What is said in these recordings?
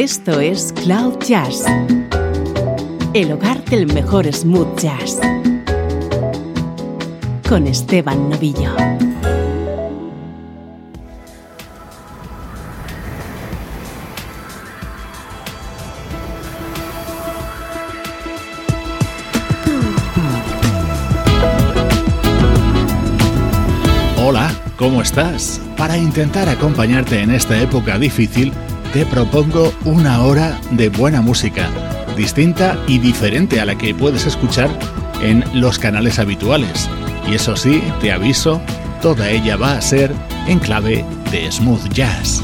Esto es Cloud Jazz, el hogar del mejor smooth jazz, con Esteban Novillo. Hola, ¿cómo estás? Para intentar acompañarte en esta época difícil, te propongo una hora de buena música, distinta y diferente a la que puedes escuchar en los canales habituales. Y eso sí, te aviso, toda ella va a ser en clave de smooth jazz.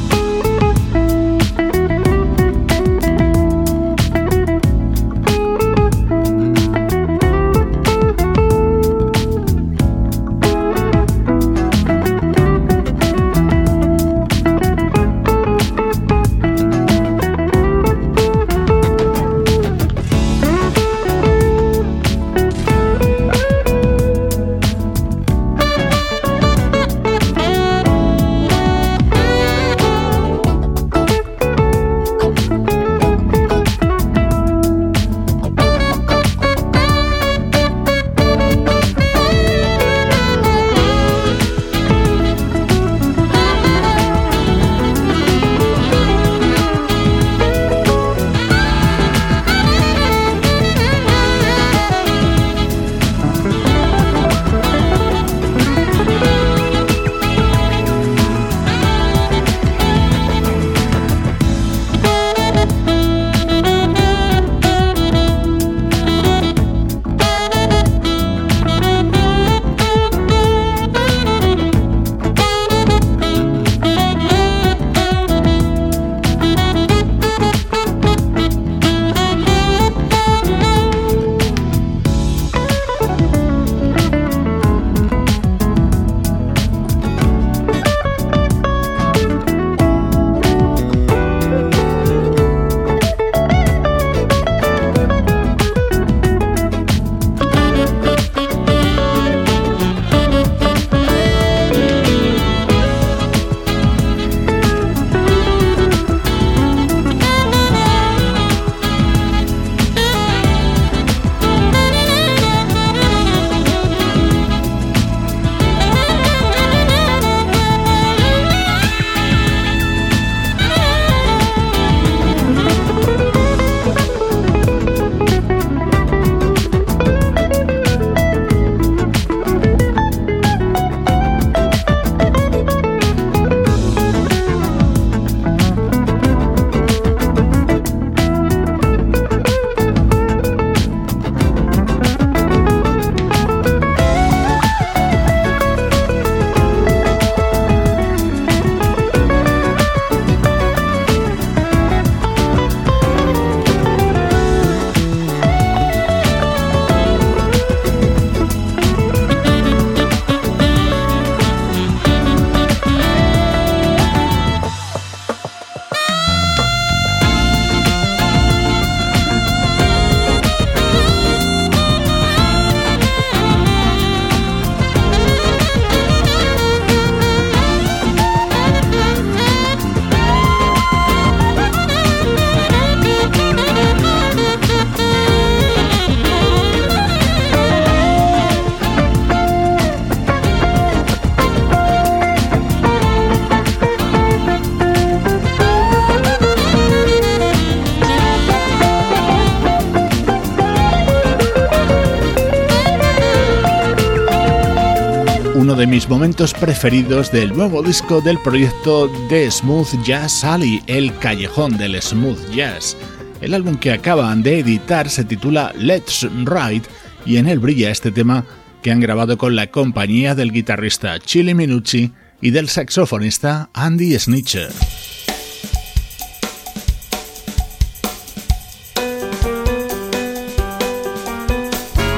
Mis momentos preferidos del nuevo disco del proyecto de Smooth Jazz Alley, El Callejón del Smooth Jazz. El álbum que acaban de editar se titula Let's Ride y en él brilla este tema que han grabado con la compañía del guitarrista Chili Minucci y del saxofonista Andy Snitcher.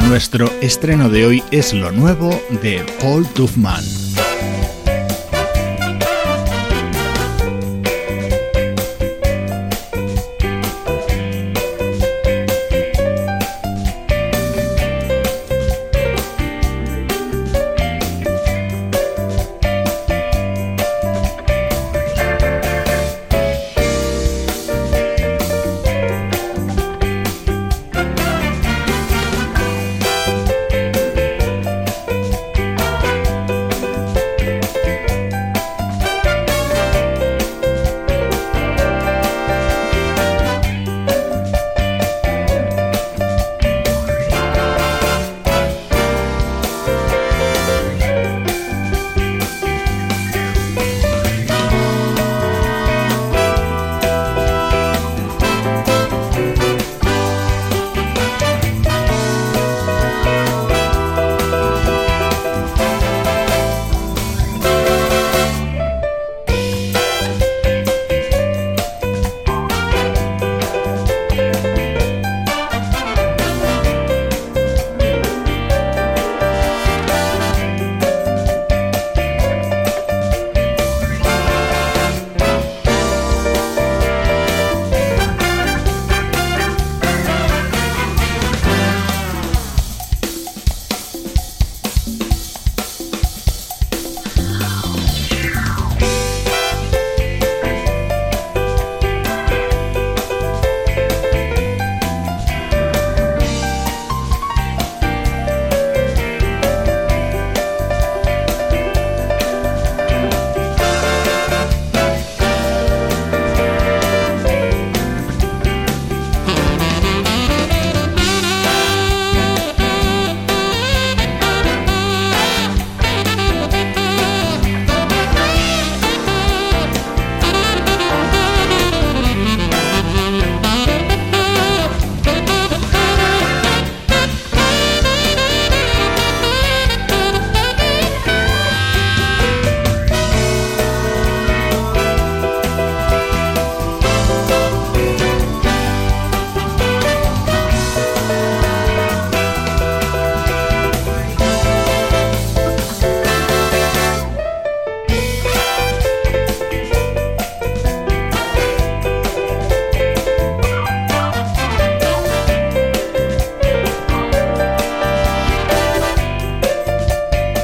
Nuestro estreno de hoy es lo nuevo de Paul Tuffman.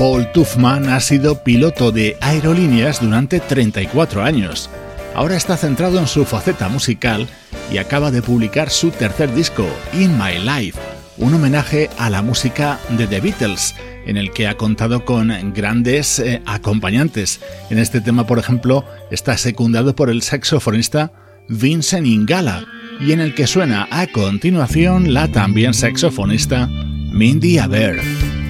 Paul Tuffman ha sido piloto de aerolíneas durante 34 años. Ahora está centrado en su faceta musical y acaba de publicar su tercer disco, In My Life, un homenaje a la música de The Beatles, en el que ha contado con grandes eh, acompañantes. En este tema, por ejemplo, está secundado por el saxofonista Vincent Ingala, y en el que suena a continuación la también saxofonista Mindy Aber.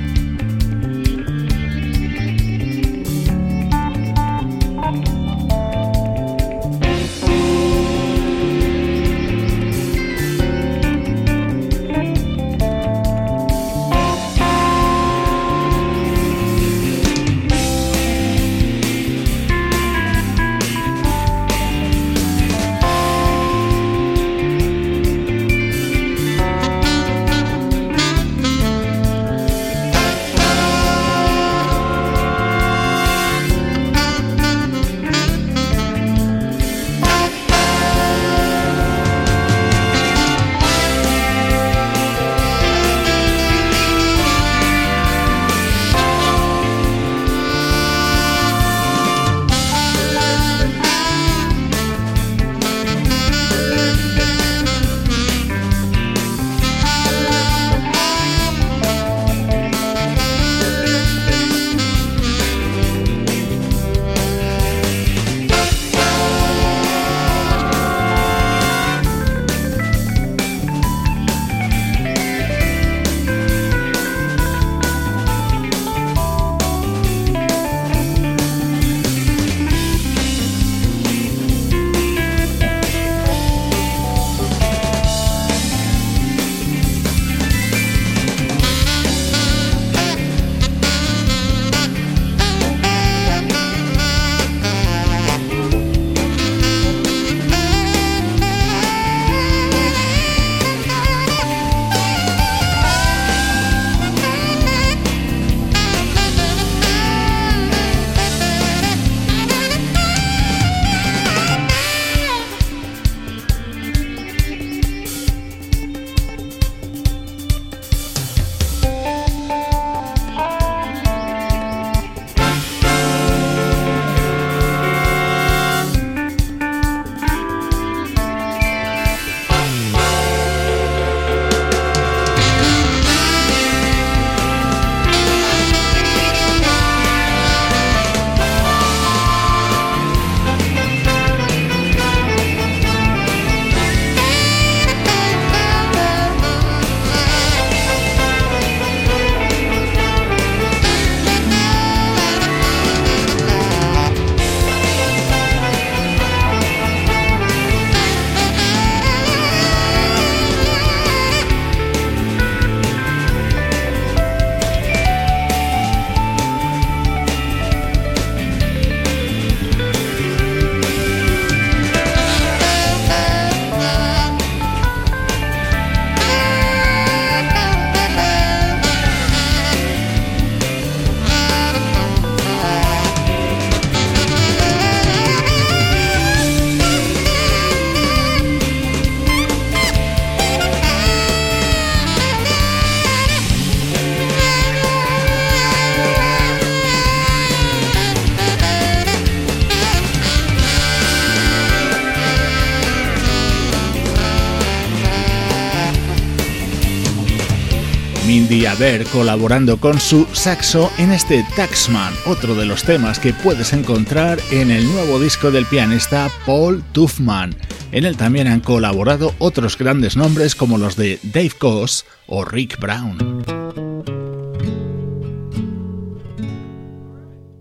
Colaborando con su saxo en este Taxman, otro de los temas que puedes encontrar en el nuevo disco del pianista Paul Tuffman. En él también han colaborado otros grandes nombres como los de Dave Coase o Rick Brown.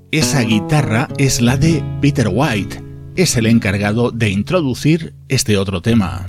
Esa guitarra es la de Peter White, es el encargado de introducir este otro tema.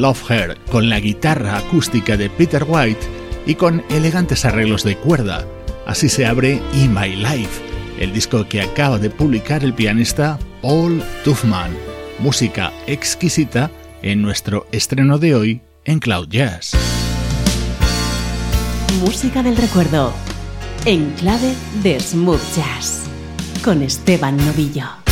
Love Her con la guitarra acústica de Peter White y con elegantes arreglos de cuerda. Así se abre In My Life, el disco que acaba de publicar el pianista Paul Tuffman. Música exquisita en nuestro estreno de hoy en Cloud Jazz. Música del recuerdo en clave de smooth jazz con Esteban Novillo.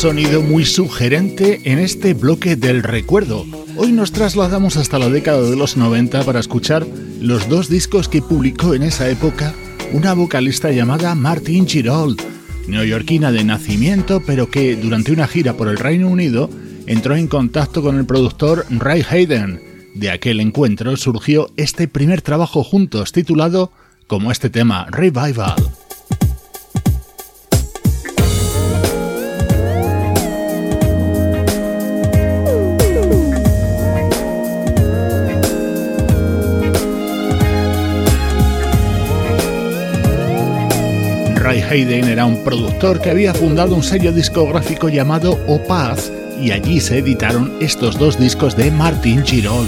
Sonido muy sugerente en este bloque del recuerdo. Hoy nos trasladamos hasta la década de los 90 para escuchar los dos discos que publicó en esa época una vocalista llamada Martin Girold, neoyorquina de nacimiento, pero que durante una gira por el Reino Unido entró en contacto con el productor Ray Hayden. De aquel encuentro surgió este primer trabajo juntos titulado como este tema Revival. Ray Hayden era un productor que había fundado un sello discográfico llamado Opaz y allí se editaron estos dos discos de Martin Girol.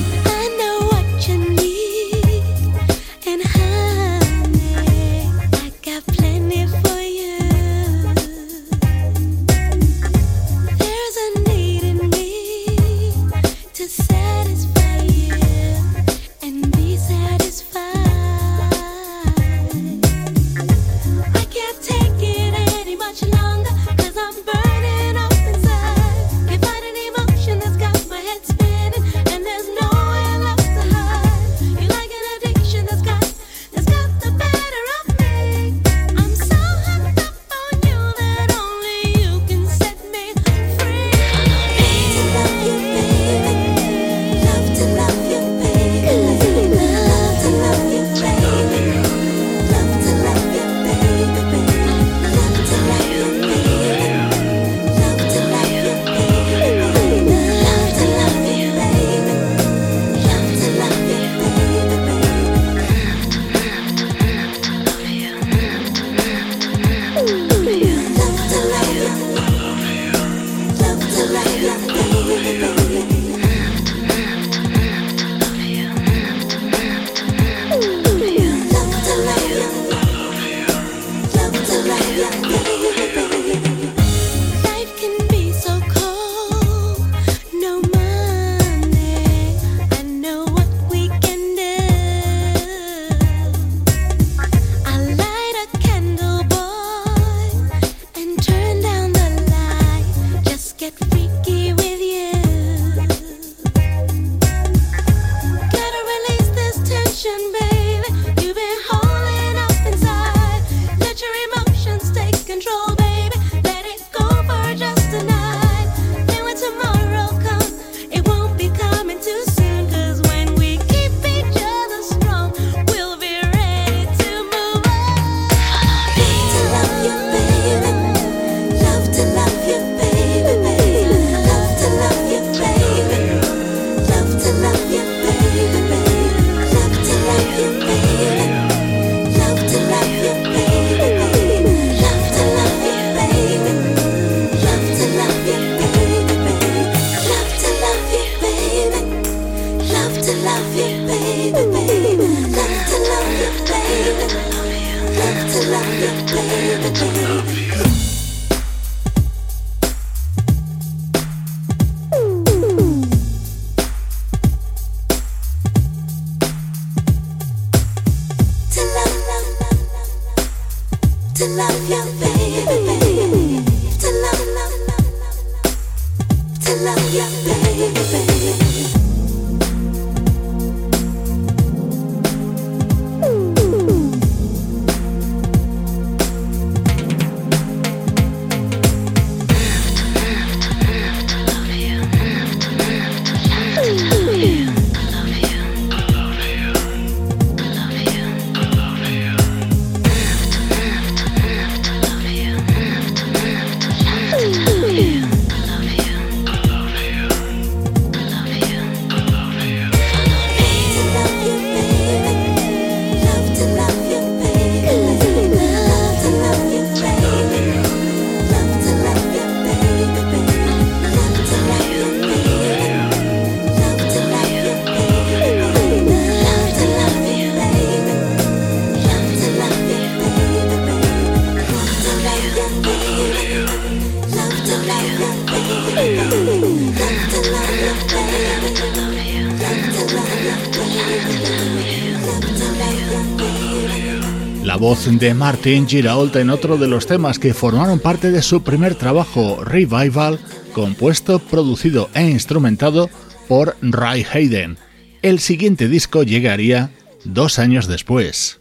De Martin Girault en otro de los temas que formaron parte de su primer trabajo, Revival, compuesto, producido e instrumentado por Ray Hayden. El siguiente disco llegaría dos años después.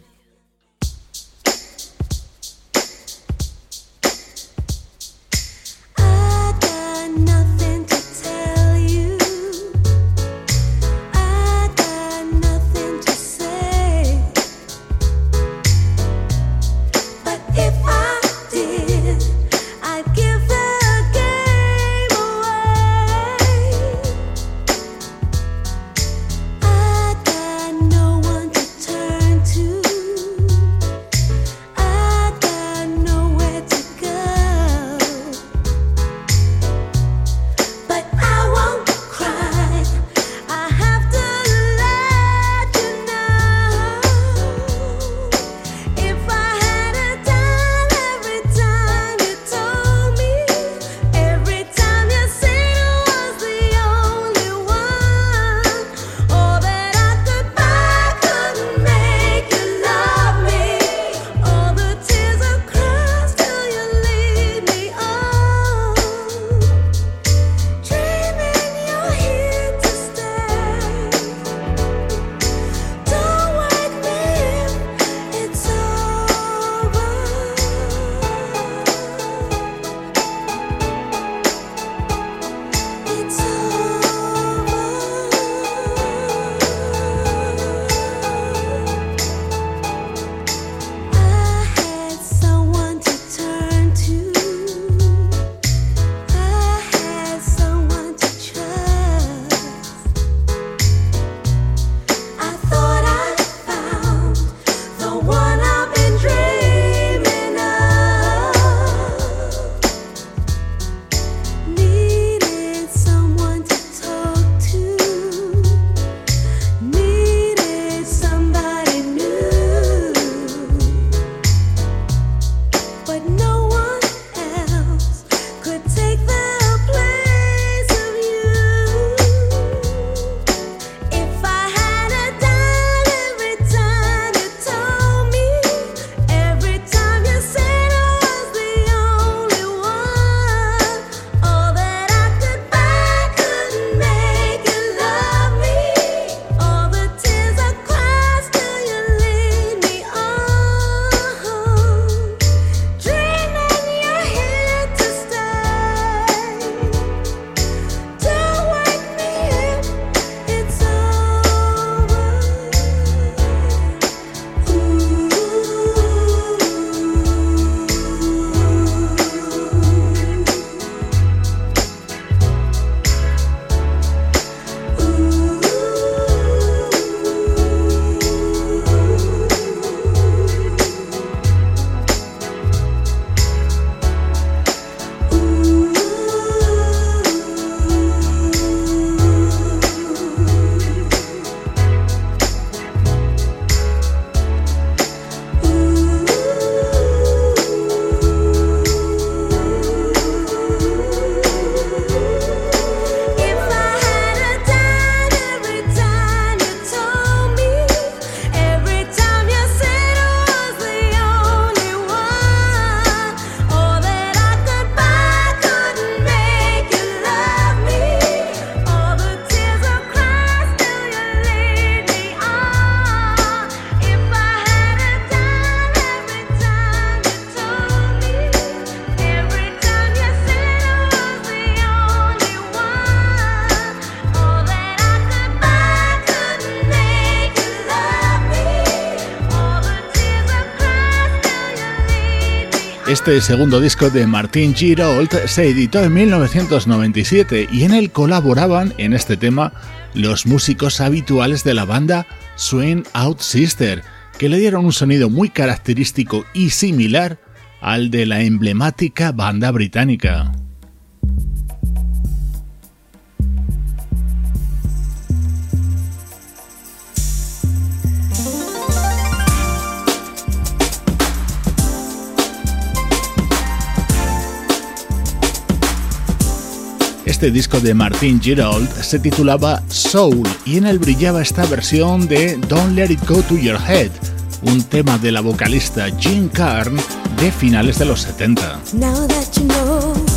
Este segundo disco de Martin Girault se editó en 1997 y en él colaboraban en este tema los músicos habituales de la banda Swing Out Sister, que le dieron un sonido muy característico y similar al de la emblemática banda británica. Este disco de Martin Girault se titulaba Soul y en él brillaba esta versión de Don't Let It Go to Your Head, un tema de la vocalista Jean Carn de finales de los 70. now that you know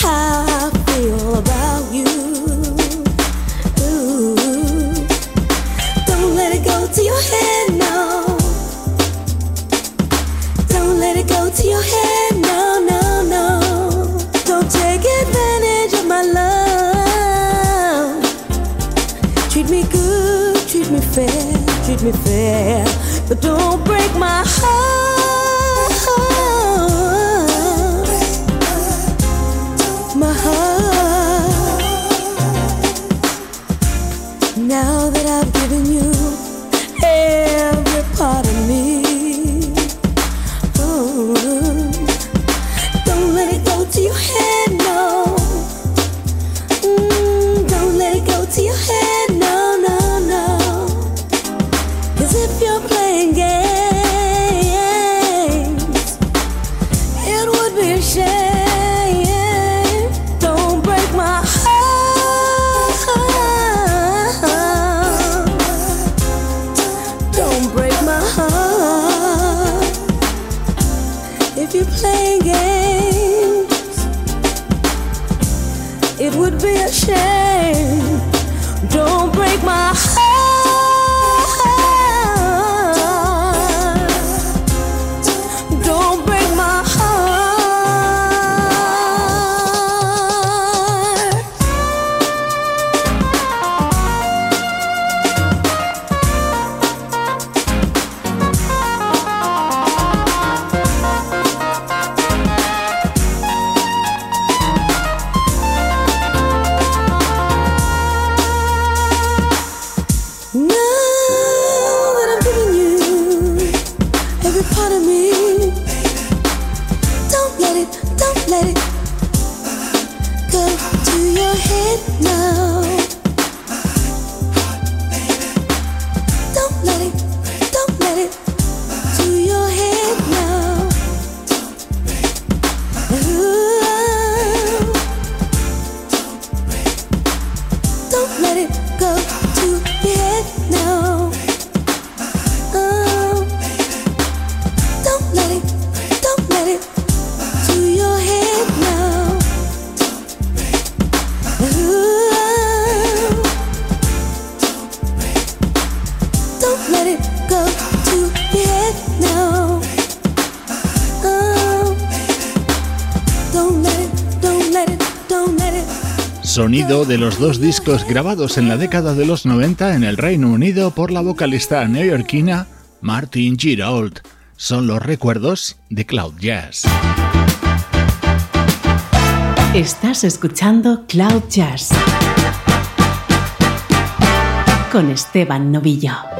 how I feel about you. Ooh. Don't let it go to your head, no. Don't let it go to your head, no, no, no. Don't take advantage of my love. Treat me good, treat me fair, treat me fair. But don't break my heart. De los dos discos grabados en la década de los 90 en el Reino Unido por la vocalista neoyorquina Martin Girault. Son los recuerdos de Cloud Jazz. Estás escuchando Cloud Jazz con Esteban Novillo.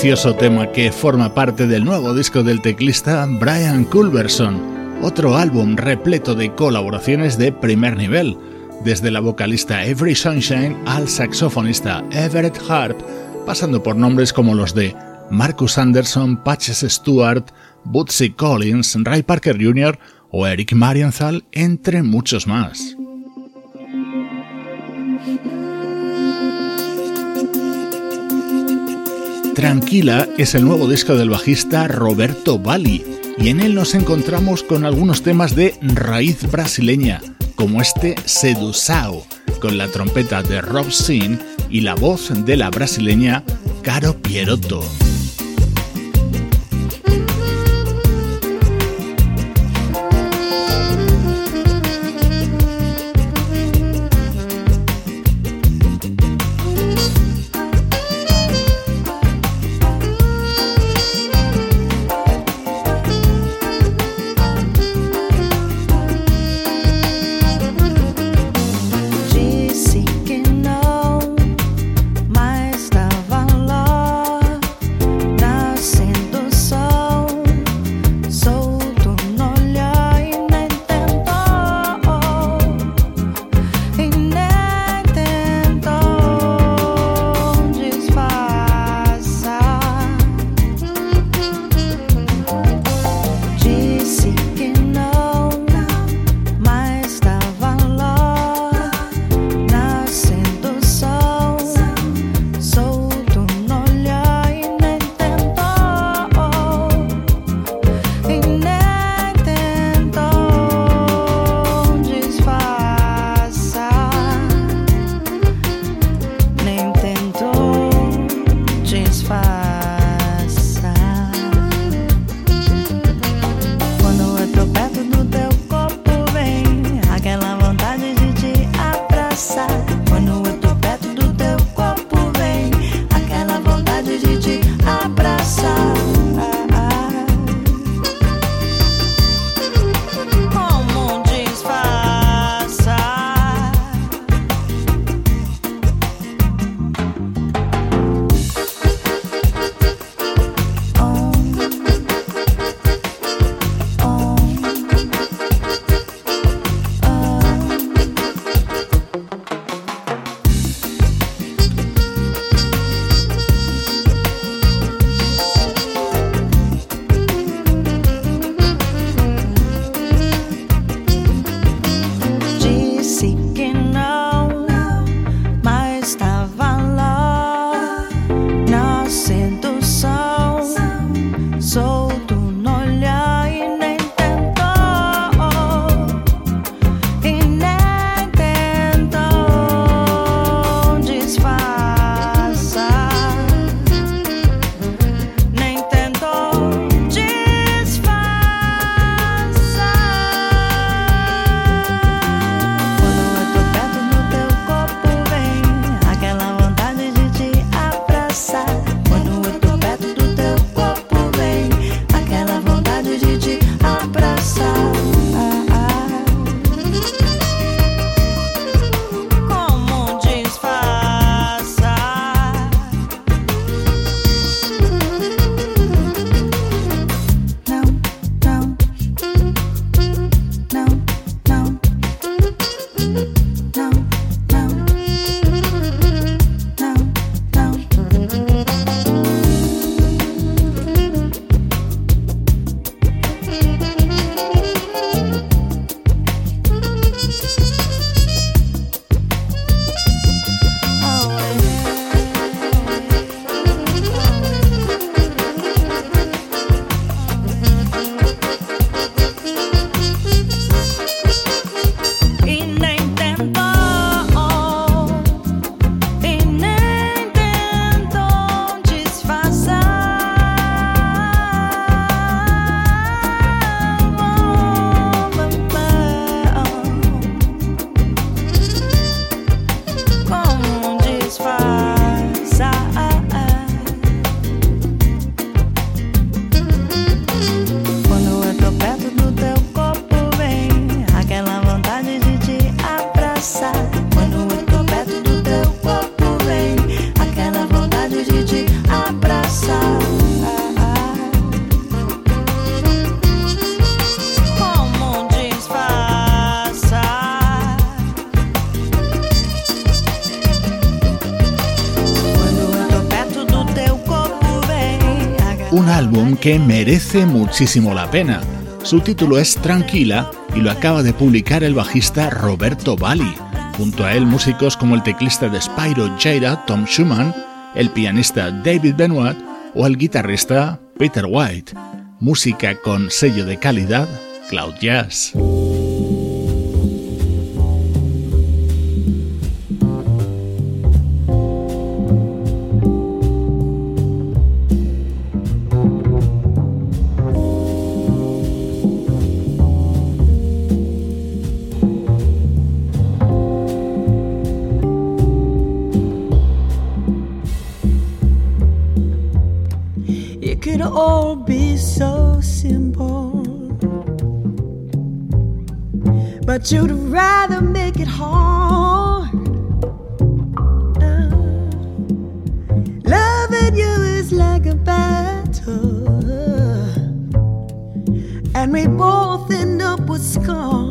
Delicioso tema que forma parte del nuevo disco del teclista Brian Culberson, otro álbum repleto de colaboraciones de primer nivel, desde la vocalista Every Sunshine al saxofonista Everett Harp, pasando por nombres como los de Marcus Anderson, Patches Stewart, Bootsy Collins, Ray Parker Jr. o Eric Marienthal, entre muchos más. Tranquila es el nuevo disco del bajista Roberto Bali y en él nos encontramos con algunos temas de raíz brasileña, como este Sedusao, con la trompeta de Rob Sin y la voz de la brasileña Caro Pierotto. Que merece muchísimo la pena. Su título es Tranquila y lo acaba de publicar el bajista Roberto Bali. Junto a él músicos como el teclista de Spyro Jada, Tom Schumann, el pianista David Benoit o el guitarrista Peter White. Música con sello de calidad Cloud Jazz. But you'd rather make it hard. Uh, loving you is like a battle, and we both end up with scars.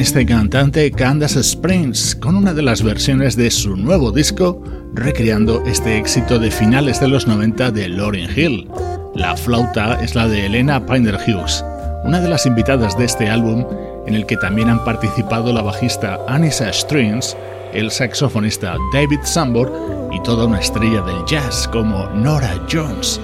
Es la pianista y cantante Candace Springs con una de las versiones de su nuevo disco recreando este éxito de finales de los 90 de Lauryn Hill. La flauta es la de Elena Pinder Hughes, una de las invitadas de este álbum en el que también han participado la bajista Anissa Strings, el saxofonista David Sambor y toda una estrella del jazz como Nora Jones.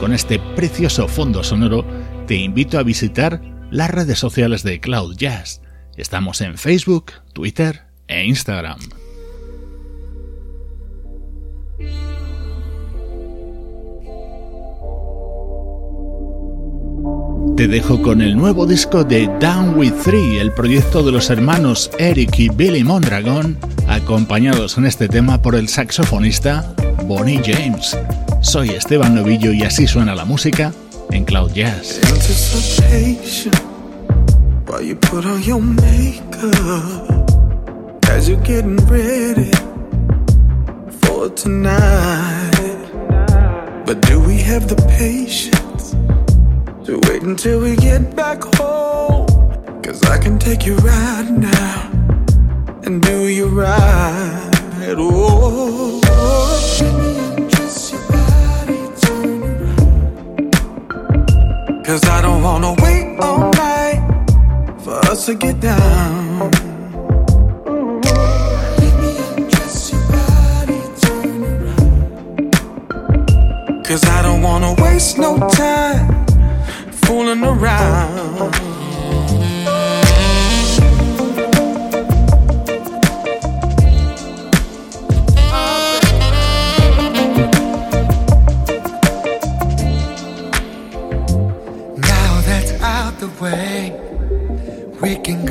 Con este precioso fondo sonoro te invito a visitar las redes sociales de Cloud Jazz. Estamos en Facebook, Twitter e Instagram. Te dejo con el nuevo disco de Down With Three, el proyecto de los hermanos Eric y Billy Mondragon, acompañados en este tema por el saxofonista Bonnie James. Soy Esteban Novillo y así suena la música en Cloud Jazz. While you put on your makeup as you're getting ready for tonight. But do we have the patience to wait until we get back home? Cause I can take you right now and do you right. Oh, Cause I don't wanna wait all about to get down. Me undress your body, turn around. Cause I don't wanna waste no time fooling around.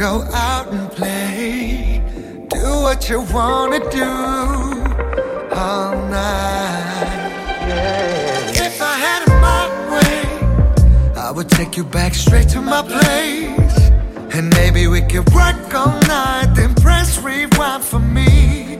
Go out and play. Do what you wanna do all night. Yeah. If I had it my way, I would take you back straight to my place. And maybe we could work all night, then press rewind for me.